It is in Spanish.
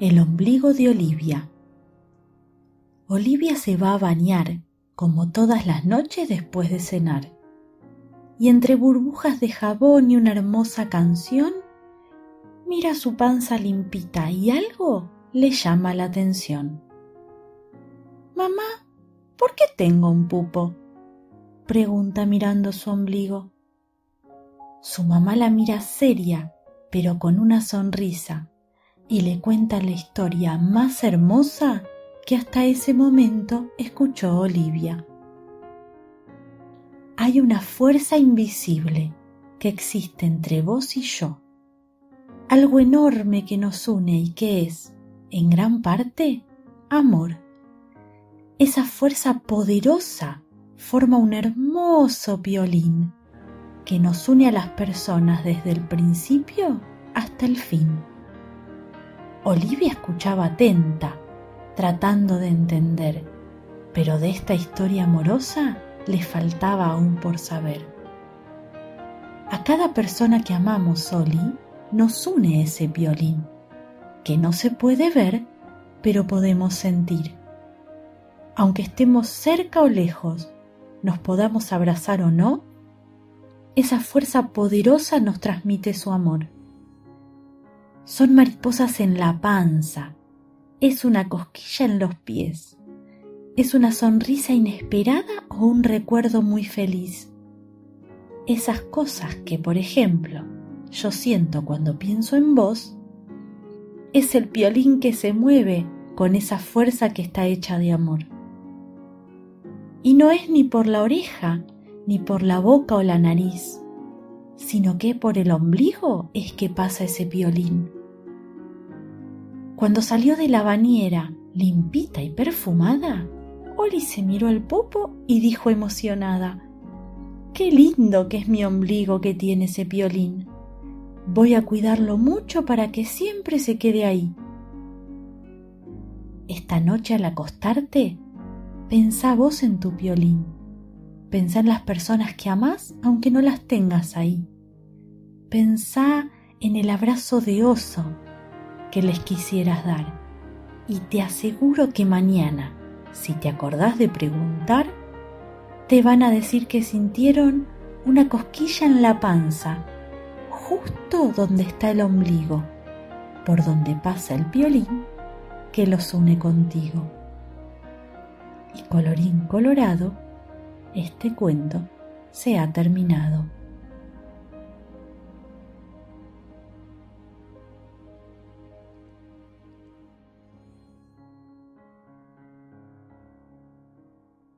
El ombligo de Olivia. Olivia se va a bañar, como todas las noches después de cenar. Y entre burbujas de jabón y una hermosa canción, mira su panza limpita y algo le llama la atención. Mamá, ¿por qué tengo un pupo? pregunta mirando su ombligo. Su mamá la mira seria, pero con una sonrisa y le cuenta la historia más hermosa que hasta ese momento escuchó Olivia. Hay una fuerza invisible que existe entre vos y yo, algo enorme que nos une y que es, en gran parte, amor. Esa fuerza poderosa forma un hermoso violín que nos une a las personas desde el principio hasta el fin. Olivia escuchaba atenta, tratando de entender, pero de esta historia amorosa le faltaba aún por saber. A cada persona que amamos, Oli, nos une ese violín, que no se puede ver, pero podemos sentir. Aunque estemos cerca o lejos, nos podamos abrazar o no, esa fuerza poderosa nos transmite su amor son mariposas en la panza, es una cosquilla en los pies, es una sonrisa inesperada o un recuerdo muy feliz. Esas cosas que, por ejemplo, yo siento cuando pienso en vos, es el piolín que se mueve con esa fuerza que está hecha de amor. Y no es ni por la oreja, ni por la boca o la nariz, sino que por el ombligo es que pasa ese piolín. Cuando salió de la bañera, limpita y perfumada, Oli se miró el popo y dijo emocionada, Qué lindo que es mi ombligo que tiene ese piolín. Voy a cuidarlo mucho para que siempre se quede ahí. Esta noche al acostarte, pensá vos en tu piolín. Pensá en las personas que amás aunque no las tengas ahí. Pensá en el abrazo de oso que les quisieras dar. Y te aseguro que mañana, si te acordás de preguntar, te van a decir que sintieron una cosquilla en la panza, justo donde está el ombligo, por donde pasa el violín que los une contigo. Y colorín colorado, este cuento se ha terminado.